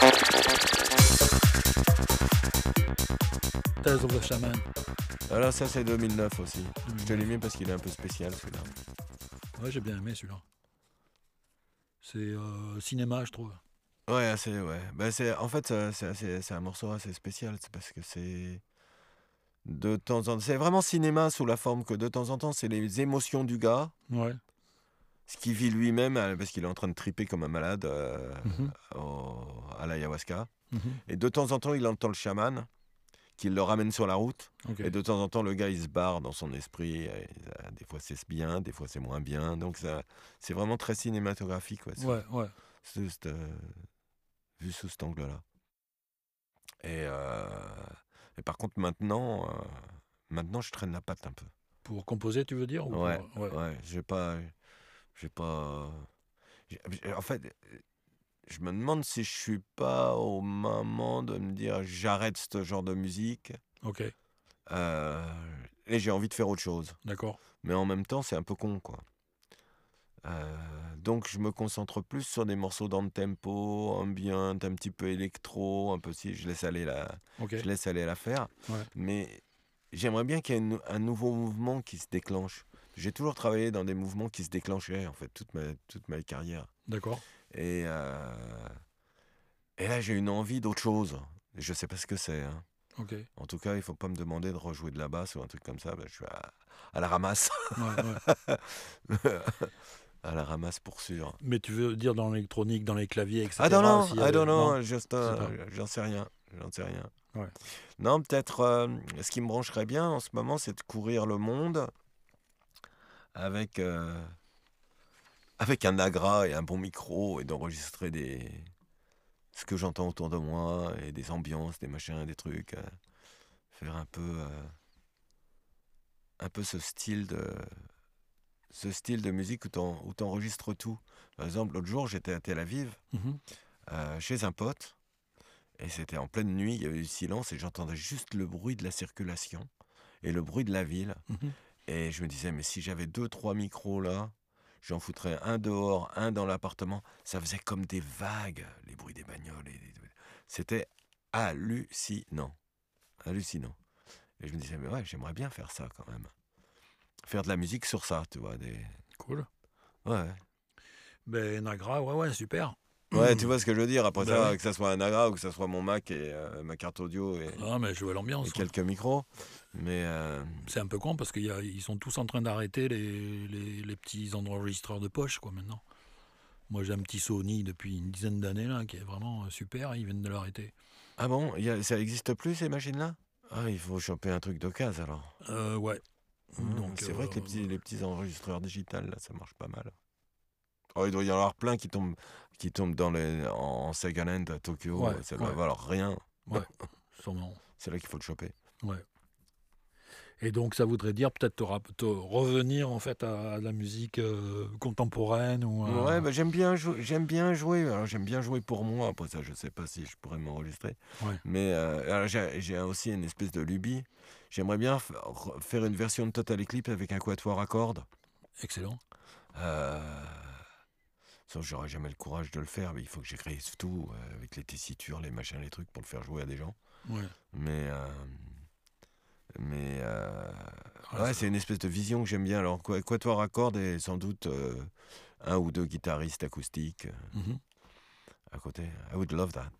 Thank Tales of the Shaman. Alors ça c'est 2009 aussi. Je te 2009. l'ai mis parce qu'il est un peu spécial celui-là. Ouais, j'ai bien aimé celui-là. C'est euh, cinéma, je trouve. Ouais, assez, ouais. Bah, c'est, en fait, c'est, un morceau assez spécial. C'est parce que c'est. De temps en temps. C'est vraiment cinéma sous la forme que de temps en temps, c'est les émotions du gars, Ouais. ce qu'il vit lui-même, euh, parce qu'il est en train de triper comme un malade euh, Mhm. au- à l'ayahuasca. Mhm. Et de temps en temps, il entend le chaman qui le ramène sur la route. Et de temps en temps, le gars, il se barre dans son esprit. euh, des fois, c'est bien, des fois, c'est moins bien. Donc, ça, c'est vraiment très cinématographique. Ouais, Ouais, cette, euh, vu sous cet angle-là. Et, euh, et par contre, maintenant, euh, maintenant, je traîne la patte un peu. Pour composer, tu veux dire ou Ouais, pour- ouais. ouais. j'ai pas, j'ai pas. En fait, je me demande si je suis pas au moment de me dire j'arrête ce genre de musique. Ok, euh, et j'ai envie de faire autre chose. d'accord. Mais en même temps, c'est un peu con, quoi. Euh, donc, je me concentre plus sur des morceaux dans le tempo, ambient, un petit peu électro, un peu si je laisse aller la, Ok. je laisse aller la faire. Ouais. Mais j'aimerais bien qu'il y ait une- un nouveau mouvement qui se déclenche. J'ai toujours travaillé dans des mouvements qui se déclenchaient, en fait, toute ma, toute ma carrière. D'accord. Et, euh, et là, j'ai une envie d'autre chose. Je sais pas ce que c'est. hein. En tout cas, il faut pas me demander de rejouer de la basse ou un truc comme ça. ben, je suis à, à la ramasse. Ouais, ouais. à la ramasse pour sûr. Mais tu veux dire dans l'électronique, dans les claviers, etc. I don't know, s'il y I avait- don't know, non juste, sais euh, j'en sais rien, j'en sais rien. Ouais. Non, peut-être, euh, ce qui me brancherait bien en ce moment, c'est de courir le monde avec, euh, avec un agra et un bon micro et d'enregistrer des ce que j'entends autour de moi et des ambiances, des machins, des trucs. euh, faire un peu, euh, un peu ce style de, ce style de musique où t'en- où t'enregistres tout. Par exemple, l'autre jour, j'étais à Tel Aviv Mhm. euh, chez un pote. Et c'était en pleine nuit, il y avait du silence et j'entendais juste le bruit de la circulation et le bruit de la ville. Mhm. Et je me disais, mais si j'avais deux, trois micros là, j'en foutrais un dehors, un dans l'appartement. Ça faisait comme des vagues, les bruits des bagnoles. et C'était hallucinant. Hallucinant. Et je me disais, mais ouais, j'aimerais bien faire ça quand même. Faire de la musique sur ça, tu vois. Des... Cool. Ouais. Ben, Nagra, ouais, ouais, super. Ouais, tu vois ce que je veux dire. Après Bah ça, ouais. que ça soit un AGA ou que ça soit mon Mac et euh, ma carte audio et, Ah, mais je l'ambiance. et quoi. quelques micros. Mais euh, C'est un peu con parce qu'ils sont tous en train d'arrêter les, les, les petits enregistreurs de poche, quoi, maintenant. Moi, j'ai un petit Sony depuis une dizaine d'années, là, qui est vraiment euh, super. Ils viennent de l'arrêter. ah bon, y a- ça existe plus ces machines-là? Ah, il faut choper un truc d'occasion alors. Euh, ouais. Mmh, Donc, c'est vrai que les petits, les petits enregistreurs digitales, là, ça marche pas mal. Oh, il doit y en avoir plein qui tombent, qui tombent dans les, en, en second-hand à Tokyo. Ouais, ça doit ouais. valoir rien. Ouais, sûrement. C'est là qu'il faut le choper. Ouais. Et donc, ça voudrait dire peut-être te, revenir en fait à, à la musique euh, contemporaine ou à- Ouais, bah, j'aime bien, jou- j'aime bien jouer. Alors, j'aime bien jouer pour moi. Après ça, je sais pas si je pourrais m'enregistrer. Ouais. Mais euh, j'ai aussi une espèce de lubie. J'aimerais bien faire une version de Total Eclipse avec un quatuor à cordes. excellent. Euh... Sauf que j'aurais jamais le courage de le faire, mais il faut que j'écrive tout euh, avec les tessitures, les machins, les trucs pour le faire jouer à des gens. Ouais. Mais, euh, mais euh, Ah, ouais, c'est une espèce de vision que j'aime bien. Alors, quoi- quatuor à cordes et sans doute un ou deux guitaristes acoustiques Mhm. à côté. I would love that.